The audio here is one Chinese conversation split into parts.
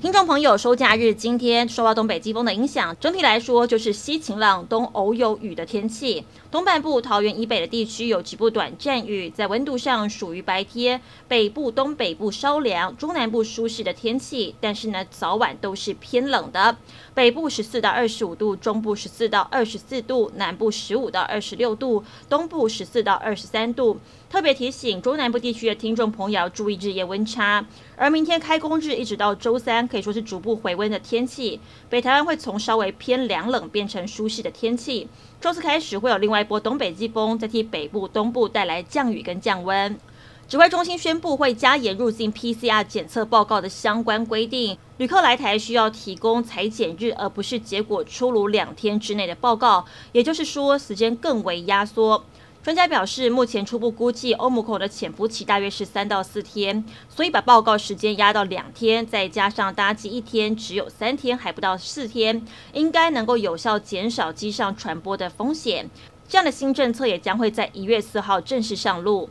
听众朋友，收假日今天受到东北季风的影响，整体来说就是西晴朗，东偶有雨的天气。东半部桃园以北的地区有局部短暂雨，在温度上属于白天北部、东北部稍凉，中南部舒适的天气。但是呢，早晚都是偏冷的。北部十四到二十五度，中部十四到二十四度，南部十五到二十六度，东部十四到二十三度。特别提醒中南部地区的听众朋友要注意日夜温差。而明天开工日一直到周三，可以说是逐步回温的天气。北台湾会从稍微偏凉冷变成舒适的天气。周四开始会有另外一波东北季风，再替北部、东部带来降雨跟降温。指挥中心宣布会加严入境 PCR 检测报告的相关规定，旅客来台需要提供采检日，而不是结果出炉两天之内的报告。也就是说，时间更为压缩。专家表示，目前初步估计欧姆口的潜伏期大约是三到四天，所以把报告时间压到两天，再加上搭机一天，只有三天，还不到四天，应该能够有效减少机上传播的风险。这样的新政策也将会在一月四号正式上路。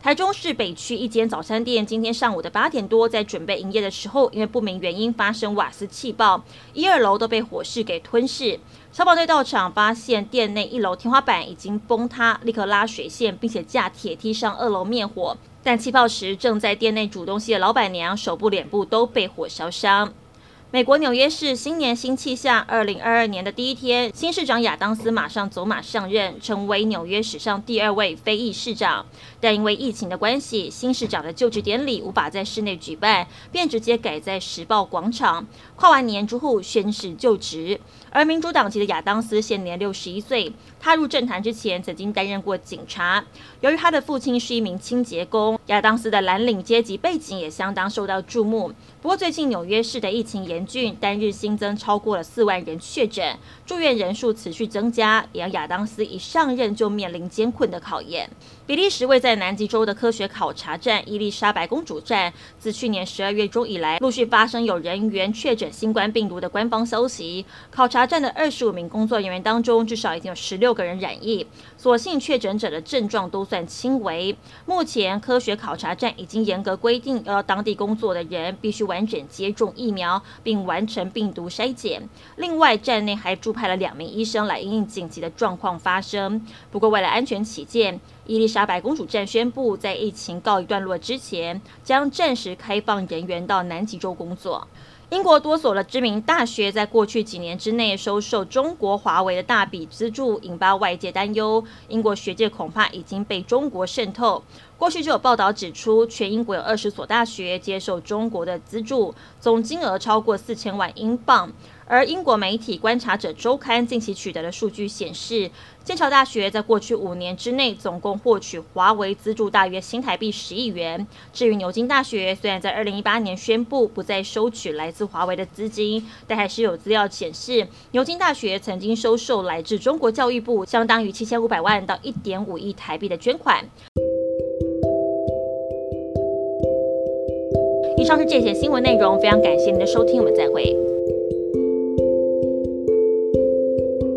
台中市北区一间早餐店，今天上午的八点多，在准备营业的时候，因为不明原因发生瓦斯气爆，一二楼都被火势给吞噬。消防队到场，发现店内一楼天花板已经崩塌，立刻拉水线，并且架铁梯上二楼灭火。但气爆时，正在店内煮东西的老板娘手部、脸部都被火烧伤。美国纽约市新年新气象，二零二二年的第一天，新市长亚当斯马上走马上任，成为纽约史上第二位非裔市长。但因为疫情的关系，新市长的就职典礼无法在室内举办，便直接改在时报广场。跨完年之后宣誓就职。而民主党籍的亚当斯现年六十一岁，踏入政坛之前曾经担任过警察。由于他的父亲是一名清洁工，亚当斯的蓝领阶级背景也相当受到注目。不过最近纽约市的疫情严峻，单日新增超过了四万人确诊，住院人数持续增加，也让亚当斯一上任就面临艰困的考验。比利时位在南极洲的科学考察站伊丽莎白公主站，自去年十二月中以来，陆续发生有人员确诊新冠病毒的官方消息。考察站的二十五名工作人员当中，至少已经有十六个人染疫，所幸确诊者的症状都算轻微。目前科学考察站已经严格规定，要当地工作的人必须完整接种疫苗，并完成病毒筛检。另外，站内还驻派了两名医生来因应紧急的状况发生。不过，为了安全起见，伊丽莎白公主站宣布，在疫情告一段落之前，将暂时开放人员到南极洲工作。英国多所的知名大学在过去几年之内收受中国华为的大笔资助，引发外界担忧。英国学界恐怕已经被中国渗透。过去就有报道指出，全英国有二十所大学接受中国的资助，总金额超过四千万英镑。而英国媒体《观察者周刊》近期取得的数据显示，剑桥大学在过去五年之内总共获取华为资助大约新台币十亿元。至于牛津大学，虽然在二零一八年宣布不再收取来自华为的资金，但还是有资料显示，牛津大学曾经收受来自中国教育部相当于七千五百万到一点五亿台币的捐款。以上是这些新闻内容，非常感谢您的收听，我们再会。